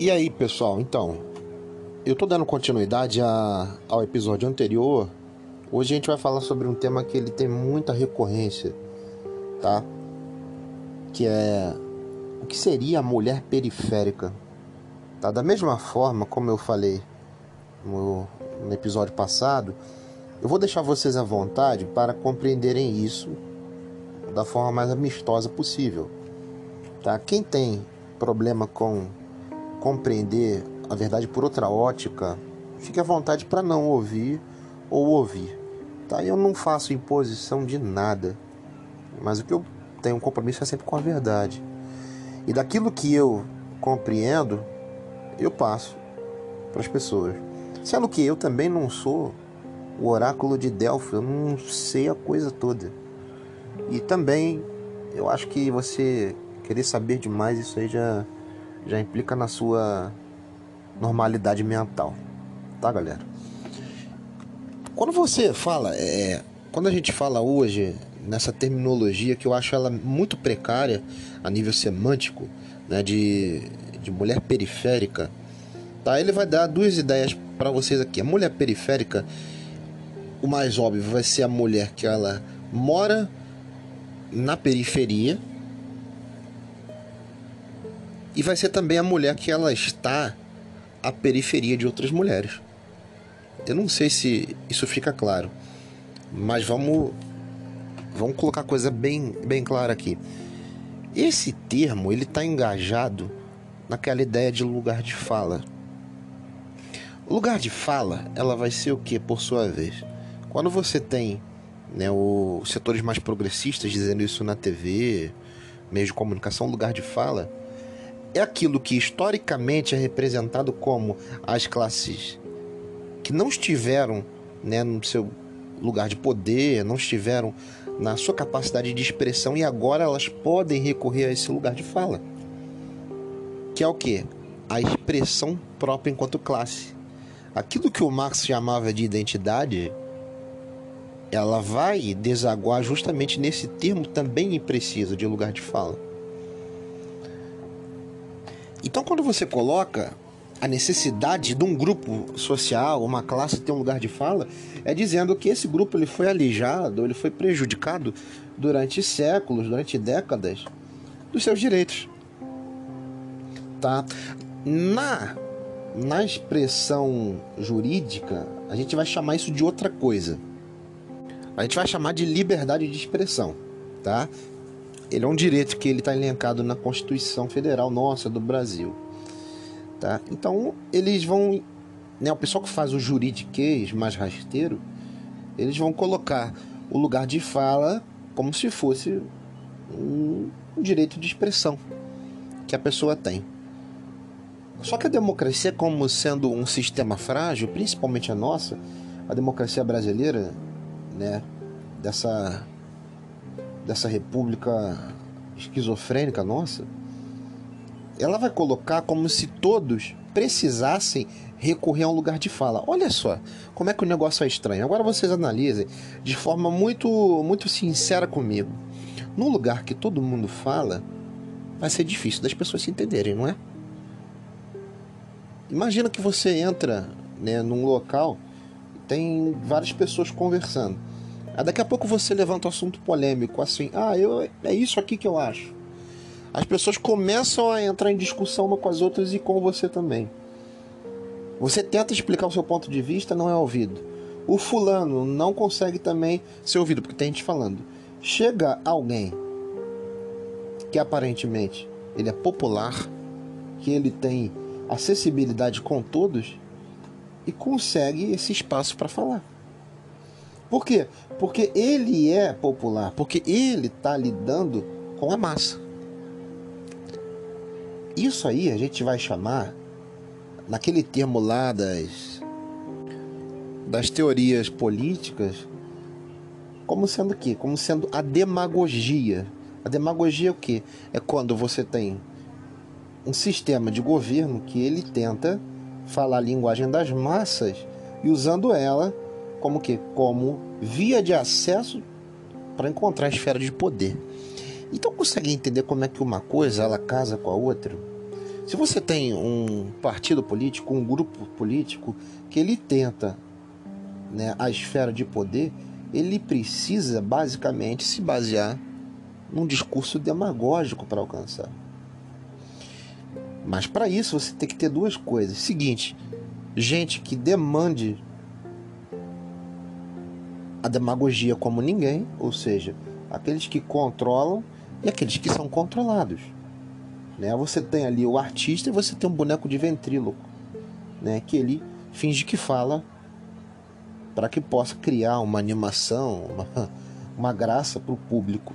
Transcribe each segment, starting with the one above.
E aí, pessoal, então, eu tô dando continuidade a, ao episódio anterior. Hoje a gente vai falar sobre um tema que ele tem muita recorrência, tá? Que é o que seria a mulher periférica. Tá? Da mesma forma como eu falei no, no episódio passado, eu vou deixar vocês à vontade para compreenderem isso da forma mais amistosa possível. Tá? Quem tem problema com compreender a verdade por outra ótica, fique à vontade para não ouvir ou ouvir. Tá? Eu não faço imposição de nada, mas o que eu tenho um compromisso é sempre com a verdade. E daquilo que eu compreendo, eu passo para as pessoas. Sendo que eu também não sou o oráculo de Delfos, eu não sei a coisa toda. E também eu acho que você querer saber demais, isso aí já já implica na sua normalidade mental, tá, galera? Quando você fala, é, quando a gente fala hoje nessa terminologia que eu acho ela muito precária a nível semântico, né, de, de mulher periférica, tá? Ele vai dar duas ideias para vocês aqui. A mulher periférica, o mais óbvio vai ser a mulher que ela mora na periferia, e vai ser também a mulher que ela está à periferia de outras mulheres. Eu não sei se isso fica claro, mas vamos vamos colocar a coisa bem bem clara aqui. Esse termo ele está engajado naquela ideia de lugar de fala. O lugar de fala, ela vai ser o que por sua vez? Quando você tem né, os setores mais progressistas dizendo isso na TV, meio de comunicação, lugar de fala, é aquilo que historicamente é representado como as classes que não estiveram né, no seu lugar de poder, não estiveram na sua capacidade de expressão e agora elas podem recorrer a esse lugar de fala. Que é o que? A expressão própria enquanto classe. Aquilo que o Marx chamava de identidade, ela vai desaguar justamente nesse termo também impreciso de lugar de fala. Então, quando você coloca a necessidade de um grupo social, uma classe ter um lugar de fala, é dizendo que esse grupo ele foi alijado, ele foi prejudicado durante séculos, durante décadas dos seus direitos. Tá? Na na expressão jurídica, a gente vai chamar isso de outra coisa. A gente vai chamar de liberdade de expressão, tá? Ele é um direito que ele está elencado na Constituição Federal nossa do Brasil, tá? Então eles vão, né, o pessoal que faz o juridiquês mais rasteiro, eles vão colocar o lugar de fala como se fosse um, direito de expressão que a pessoa tem. Só que a democracia, como sendo um sistema frágil, principalmente a nossa, a democracia brasileira, né, dessa dessa república esquizofrênica nossa, ela vai colocar como se todos precisassem recorrer a um lugar de fala. Olha só como é que o negócio é estranho. Agora vocês analisem de forma muito, muito sincera comigo. Num lugar que todo mundo fala, vai ser difícil das pessoas se entenderem, não é? Imagina que você entra né, num local tem várias pessoas conversando. Aí daqui a pouco você levanta um assunto polêmico, assim, ah, eu, é isso aqui que eu acho. As pessoas começam a entrar em discussão uma com as outras e com você também. Você tenta explicar o seu ponto de vista, não é ouvido. O fulano não consegue também ser ouvido, porque tem gente falando. Chega alguém que aparentemente ele é popular, que ele tem acessibilidade com todos e consegue esse espaço para falar. Por quê? Porque ele é popular, porque ele está lidando com a massa. Isso aí a gente vai chamar, naquele termo lá das, das teorias políticas, como sendo o quê? Como sendo a demagogia. A demagogia é o quê? É quando você tem um sistema de governo que ele tenta falar a linguagem das massas e usando ela como que como via de acesso para encontrar a esfera de poder. Então consegue entender como é que uma coisa ela casa com a outra? Se você tem um partido político, um grupo político que ele tenta né, a esfera de poder, ele precisa basicamente se basear num discurso demagógico para alcançar. Mas para isso você tem que ter duas coisas. Seguinte, gente que demande a demagogia como ninguém, ou seja, aqueles que controlam e aqueles que são controlados. Né? Você tem ali o artista e você tem um boneco de ventríloco, né? que ele finge que fala para que possa criar uma animação, uma, uma graça para o público.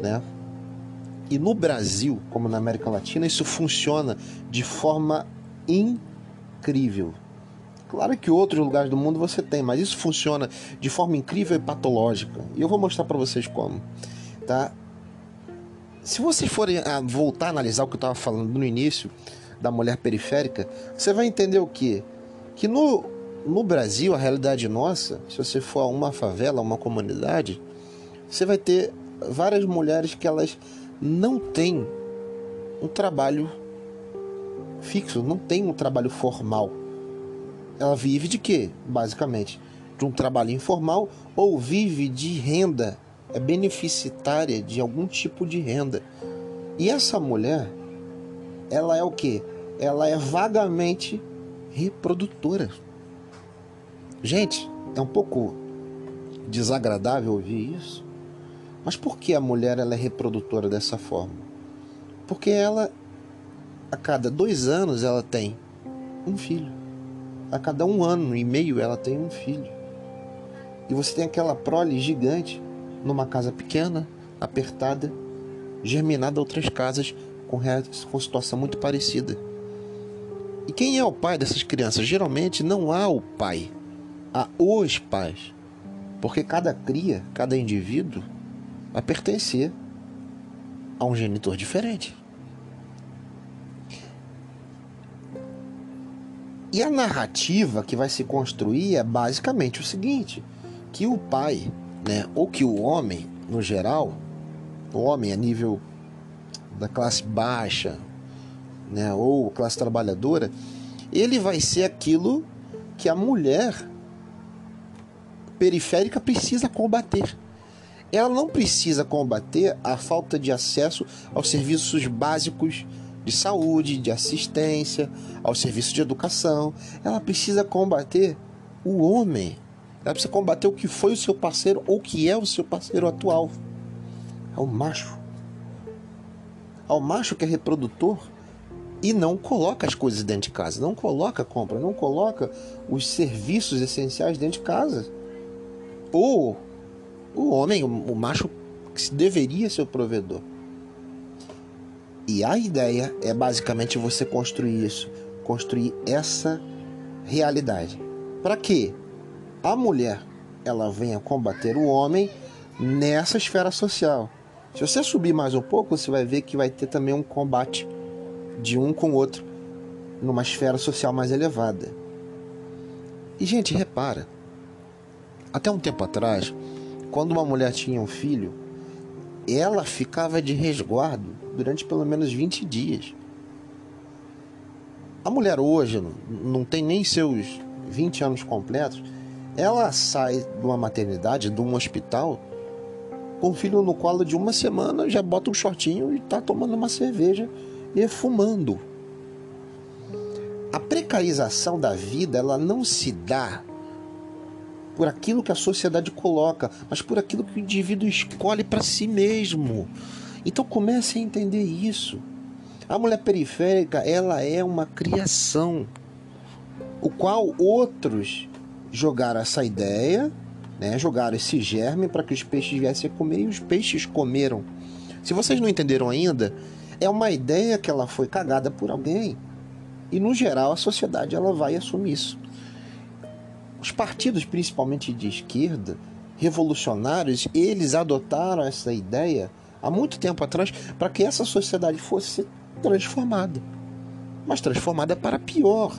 Né? E no Brasil, como na América Latina, isso funciona de forma incrível. Claro que outros lugares do mundo você tem, mas isso funciona de forma incrível e patológica. E eu vou mostrar para vocês como, tá? Se vocês forem a voltar a analisar o que eu estava falando no início da mulher periférica, você vai entender o quê? Que no, no Brasil, a realidade nossa, se você for a uma favela, uma comunidade, você vai ter várias mulheres que elas não têm um trabalho fixo, não tem um trabalho formal ela vive de quê? Basicamente, de um trabalho informal ou vive de renda, é beneficitária de algum tipo de renda. E essa mulher, ela é o quê? Ela é vagamente reprodutora. Gente, é um pouco desagradável ouvir isso. Mas por que a mulher ela é reprodutora dessa forma? Porque ela, a cada dois anos, ela tem um filho a cada um ano e meio ela tem um filho. E você tem aquela prole gigante numa casa pequena, apertada, germinada outras casas com, com situação muito parecida. E quem é o pai dessas crianças? Geralmente não há o pai, há os pais. Porque cada cria, cada indivíduo vai pertencer a um genitor diferente. E a narrativa que vai se construir é basicamente o seguinte: que o pai, né, ou que o homem, no geral, o homem a nível da classe baixa, né, ou classe trabalhadora, ele vai ser aquilo que a mulher periférica precisa combater. Ela não precisa combater a falta de acesso aos serviços básicos de saúde, de assistência, ao serviço de educação. Ela precisa combater o homem. Ela precisa combater o que foi o seu parceiro ou o que é o seu parceiro atual. É o macho. É o macho que é reprodutor e não coloca as coisas dentro de casa, não coloca a compra, não coloca os serviços essenciais dentro de casa. Ou o homem, o macho que deveria ser o provedor. E a ideia é basicamente você construir isso, construir essa realidade. Para que a mulher ela venha combater o homem nessa esfera social. Se você subir mais um pouco, você vai ver que vai ter também um combate de um com o outro numa esfera social mais elevada. E gente, repara, até um tempo atrás, quando uma mulher tinha um filho, ela ficava de resguardo durante pelo menos 20 dias. A mulher hoje não tem nem seus 20 anos completos, ela sai de uma maternidade, de um hospital, com o filho no colo de uma semana, já bota um shortinho e está tomando uma cerveja e fumando. A precarização da vida, ela não se dá por aquilo que a sociedade coloca, mas por aquilo que o indivíduo escolhe para si mesmo. Então comece a entender isso. A mulher periférica, ela é uma criação, o qual outros jogaram essa ideia, né, jogaram esse germe para que os peixes viessem a comer e os peixes comeram. Se vocês não entenderam ainda, é uma ideia que ela foi cagada por alguém. E no geral a sociedade ela vai assumir isso. Os partidos, principalmente de esquerda, revolucionários, eles adotaram essa ideia há muito tempo atrás para que essa sociedade fosse transformada. Mas transformada para pior.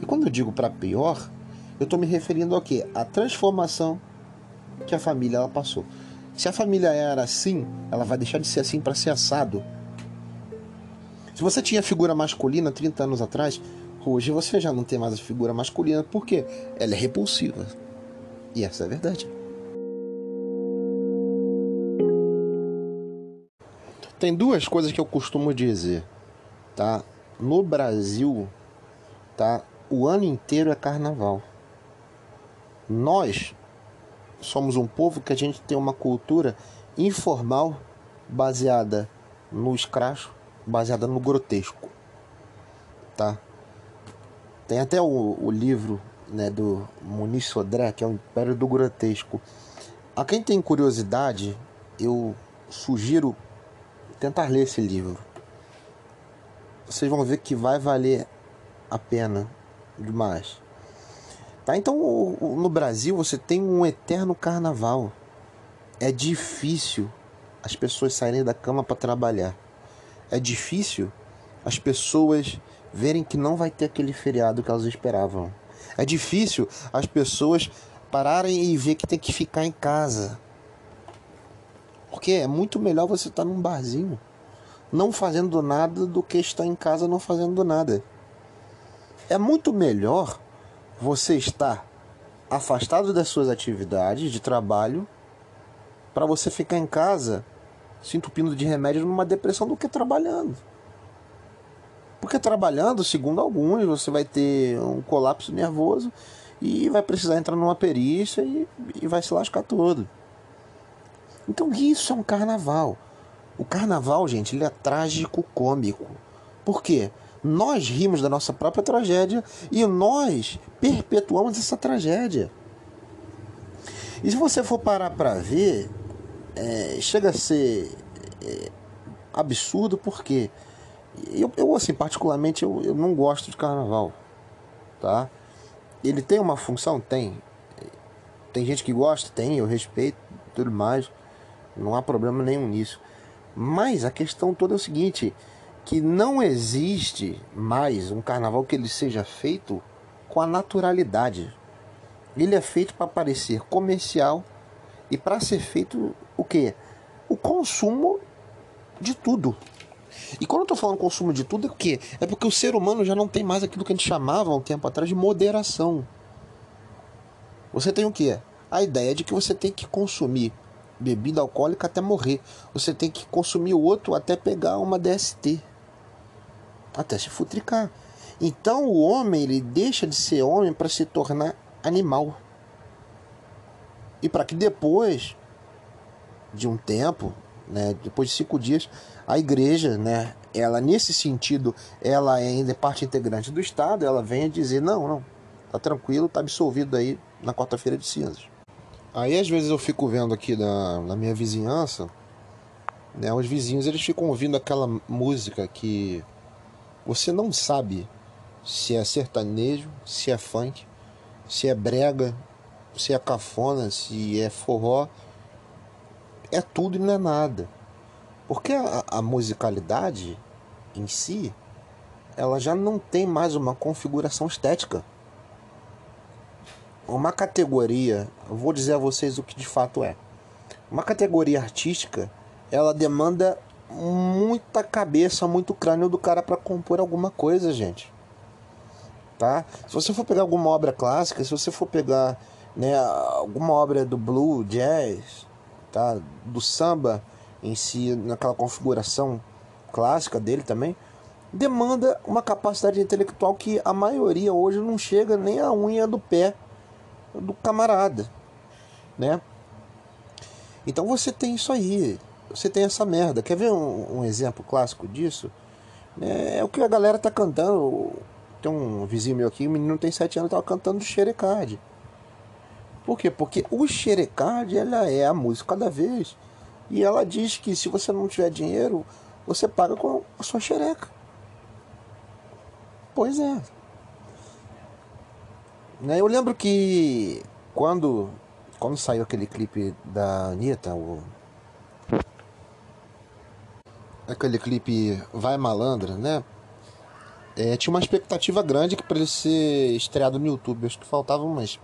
E quando eu digo para pior, eu estou me referindo ao quê? A transformação que a família ela passou. Se a família era assim, ela vai deixar de ser assim para ser assado. Se você tinha figura masculina 30 anos atrás, hoje você já não tem mais a figura masculina porque ela é repulsiva. E essa é a verdade. Tem duas coisas que eu costumo dizer, tá? No Brasil, tá? O ano inteiro é carnaval. Nós somos um povo que a gente tem uma cultura informal baseada no escracho, baseada no grotesco, tá? Tem até o, o livro né, do Muniz Sodré, que é o Império do Grotesco. A quem tem curiosidade, eu sugiro tentar ler esse livro. Vocês vão ver que vai valer a pena demais. Tá? Então, no Brasil, você tem um eterno carnaval. É difícil as pessoas saírem da cama para trabalhar. É difícil as pessoas verem que não vai ter aquele feriado que elas esperavam. É difícil as pessoas pararem e ver que tem que ficar em casa. Porque é muito melhor você estar num barzinho, não fazendo nada, do que estar em casa não fazendo nada. É muito melhor você estar afastado das suas atividades de trabalho para você ficar em casa se entupindo de remédios numa depressão do que trabalhando. Porque trabalhando, segundo alguns, você vai ter um colapso nervoso e vai precisar entrar numa perícia e, e vai se lascar todo. Então isso é um carnaval. O carnaval, gente, ele é trágico cômico. Por quê? Nós rimos da nossa própria tragédia e nós perpetuamos essa tragédia. E se você for parar para ver, é, chega a ser é, absurdo porque eu, eu assim particularmente eu, eu não gosto de carnaval, tá? Ele tem uma função, tem. Tem gente que gosta, tem, eu respeito, tudo mais, não há problema nenhum nisso. Mas a questão toda é o seguinte, que não existe mais um carnaval que ele seja feito com a naturalidade. Ele é feito para parecer comercial e para ser feito o que? O consumo de tudo. E quando eu estou falando consumo de tudo, é o quê? É porque o ser humano já não tem mais aquilo que a gente chamava há um tempo atrás de moderação. Você tem o quê? A ideia de que você tem que consumir bebida alcoólica até morrer. Você tem que consumir o outro até pegar uma DST até se futricar. Então o homem ele deixa de ser homem para se tornar animal. E para que depois de um tempo, né, depois de cinco dias, a igreja, né, ela nesse sentido, ela é ainda parte integrante do Estado, ela venha dizer não, não, tá tranquilo, tá absolvido aí na quarta-feira de cinzas. Aí às vezes eu fico vendo aqui na, na minha vizinhança, né, os vizinhos eles ficam ouvindo aquela música que você não sabe se é sertanejo, se é funk, se é brega, se é cafona, se é forró. É tudo e não é nada. Porque a, a musicalidade em si, ela já não tem mais uma configuração estética. Uma categoria, eu vou dizer a vocês o que de fato é. Uma categoria artística, ela demanda muita cabeça, muito crânio do cara para compor alguma coisa, gente. Tá? Se você for pegar alguma obra clássica, se você for pegar né, alguma obra do blue, jazz, tá? do samba em si, naquela configuração clássica dele também, demanda uma capacidade intelectual que a maioria hoje não chega nem a unha do pé do camarada, né? Então você tem isso aí você tem essa merda. Quer ver um, um exemplo clássico disso? É, é, o que a galera tá cantando. Tem um vizinho meu aqui, o menino tem 7 anos, tava cantando do Xerecard. Por quê? Porque o Xerecard, ela é a música cada vez. E ela diz que se você não tiver dinheiro, você paga com a sua xereca. Pois é. Né, eu lembro que quando, quando saiu aquele clipe da Anitta, o aquele clipe Vai Malandra, né? É, tinha uma expectativa grande para ele ser estreado no YouTube. Acho que faltavam umas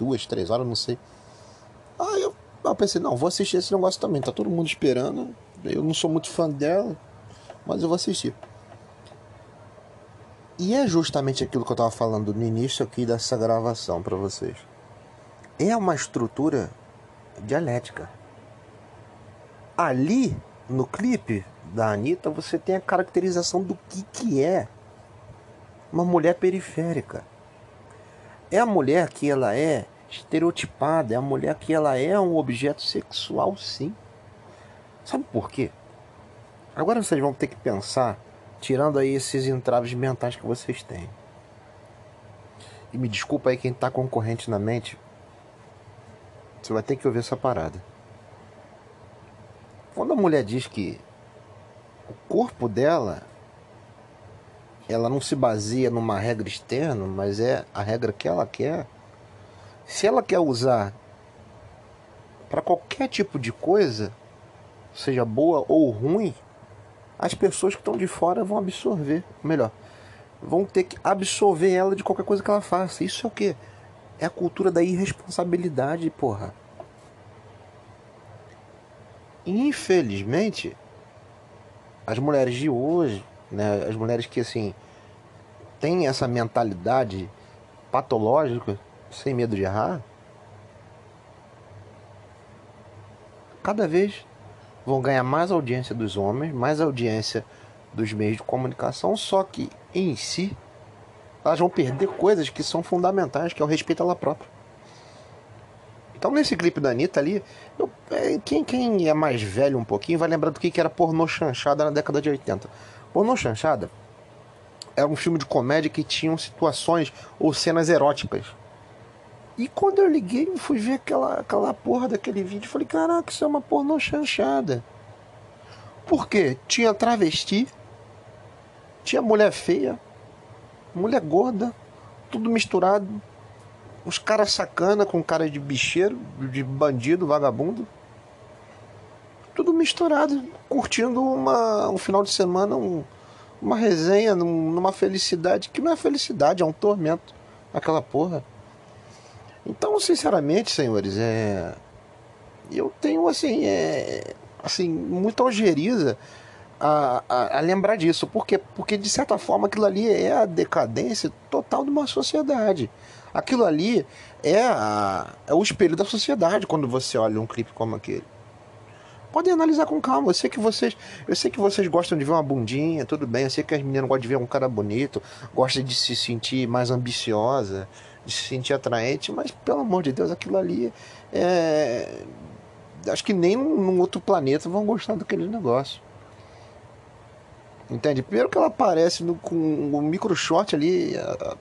duas, três horas, não sei. Aí eu, eu pensei, não, vou assistir esse negócio também. Tá todo mundo esperando. Eu não sou muito fã dela, mas eu vou assistir. E é justamente aquilo que eu estava falando no início aqui dessa gravação para vocês. É uma estrutura dialética. Ali, no clipe da Anitta, você tem a caracterização do que, que é uma mulher periférica. É a mulher que ela é estereotipada, é a mulher que ela é um objeto sexual, sim. Sabe por quê? Agora vocês vão ter que pensar, tirando aí esses entraves mentais que vocês têm. E me desculpa aí quem tá concorrente na mente. Você vai ter que ouvir essa parada. Quando a mulher diz que o corpo dela ela não se baseia numa regra externa, mas é a regra que ela quer. Se ela quer usar para qualquer tipo de coisa, seja boa ou ruim, as pessoas que estão de fora vão absorver, melhor, vão ter que absorver ela de qualquer coisa que ela faça. Isso é o que? É a cultura da irresponsabilidade, porra. Infelizmente, as mulheres de hoje né? As mulheres que assim têm essa mentalidade patológica, sem medo de errar, cada vez vão ganhar mais audiência dos homens, mais audiência dos meios de comunicação, só que em si elas vão perder coisas que são fundamentais, que é o respeito a ela própria. Então nesse clipe da Anitta ali, eu, é, quem, quem é mais velho um pouquinho vai lembrar do que, que era pornô chanchada na década de 80. Pornô Chanchada era um filme de comédia que tinham situações ou cenas eróticas. E quando eu liguei e fui ver aquela, aquela porra daquele vídeo, falei, caraca, isso é uma pornô chanchada. Por quê? Tinha travesti, tinha mulher feia, mulher gorda, tudo misturado. Os caras sacana com cara de bicheiro, de bandido, vagabundo tudo misturado, curtindo uma, um final de semana, um, uma resenha, num, numa felicidade que não é felicidade, é um tormento, aquela porra. Então, sinceramente, senhores, é, eu tenho assim, é, assim, muita ojeriza a, a, a, lembrar disso. Por quê? Porque de certa forma aquilo ali é a decadência total de uma sociedade. Aquilo ali é, a, é o espelho da sociedade quando você olha um clipe como aquele podem analisar com calma. Eu sei que vocês, eu sei que vocês gostam de ver uma bundinha, tudo bem. Eu sei que as meninas gostam de ver um cara bonito, gostam de se sentir mais ambiciosa, de se sentir atraente, mas pelo amor de Deus, aquilo ali é acho que nem num outro planeta vão gostar daquele negócio. Entende? Primeiro que ela aparece no, com o micro short ali,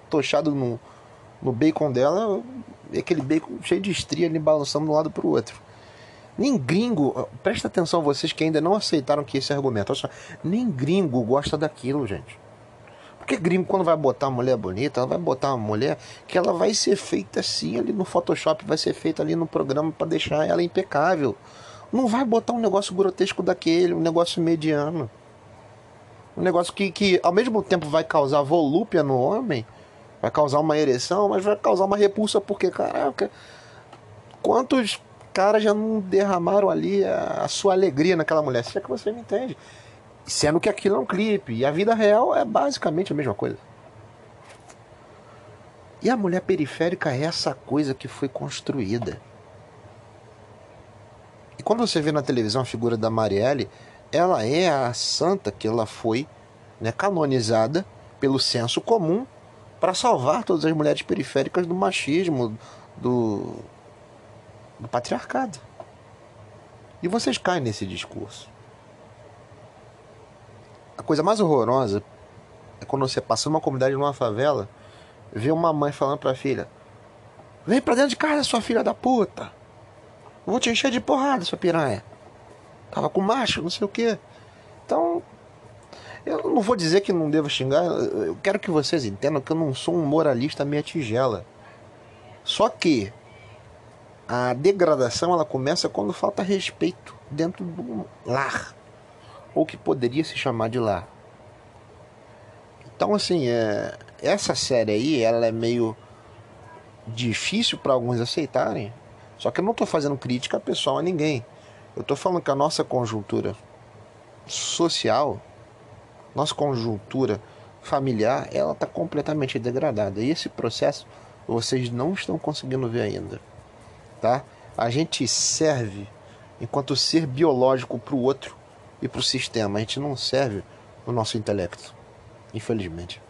tochado no, no bacon dela, aquele bacon cheio de estria ali balançando de um lado para o outro. Nem gringo, presta atenção vocês que ainda não aceitaram que esse argumento, só, nem gringo gosta daquilo, gente. Porque gringo, quando vai botar uma mulher bonita, ela vai botar uma mulher que ela vai ser feita assim ali no Photoshop, vai ser feita ali no programa para deixar ela impecável. Não vai botar um negócio grotesco daquele, um negócio mediano. Um negócio que, que ao mesmo tempo vai causar volúpia no homem, vai causar uma ereção, mas vai causar uma repulsa, porque, caraca, quantos caras já não derramaram ali a, a sua alegria naquela mulher. Se é que você me entende. Sendo que aquilo é um clipe. E a vida real é basicamente a mesma coisa. E a mulher periférica é essa coisa que foi construída. E quando você vê na televisão a figura da Marielle, ela é a santa que ela foi né, canonizada pelo senso comum para salvar todas as mulheres periféricas do machismo, do, do patriarcado. E vocês caem nesse discurso. A coisa mais horrorosa é quando você passa numa comunidade numa favela, vê uma mãe falando pra filha: Vem pra dentro de casa, sua filha da puta. Eu vou te encher de porrada, sua piranha. Tava com macho, não sei o que. Então, eu não vou dizer que não devo xingar. Eu quero que vocês entendam que eu não sou um moralista meia tigela. Só que a degradação ela começa quando falta respeito dentro do lar, ou que poderia se chamar de lar. Então assim, é, essa série aí, ela é meio difícil para alguns aceitarem. Só que eu não estou fazendo crítica pessoal a ninguém. Eu estou falando que a nossa conjuntura social, nossa conjuntura familiar, ela está completamente degradada. E esse processo vocês não estão conseguindo ver ainda, tá? A gente serve enquanto ser biológico para o outro e para o sistema. A gente não serve o nosso intelecto, infelizmente.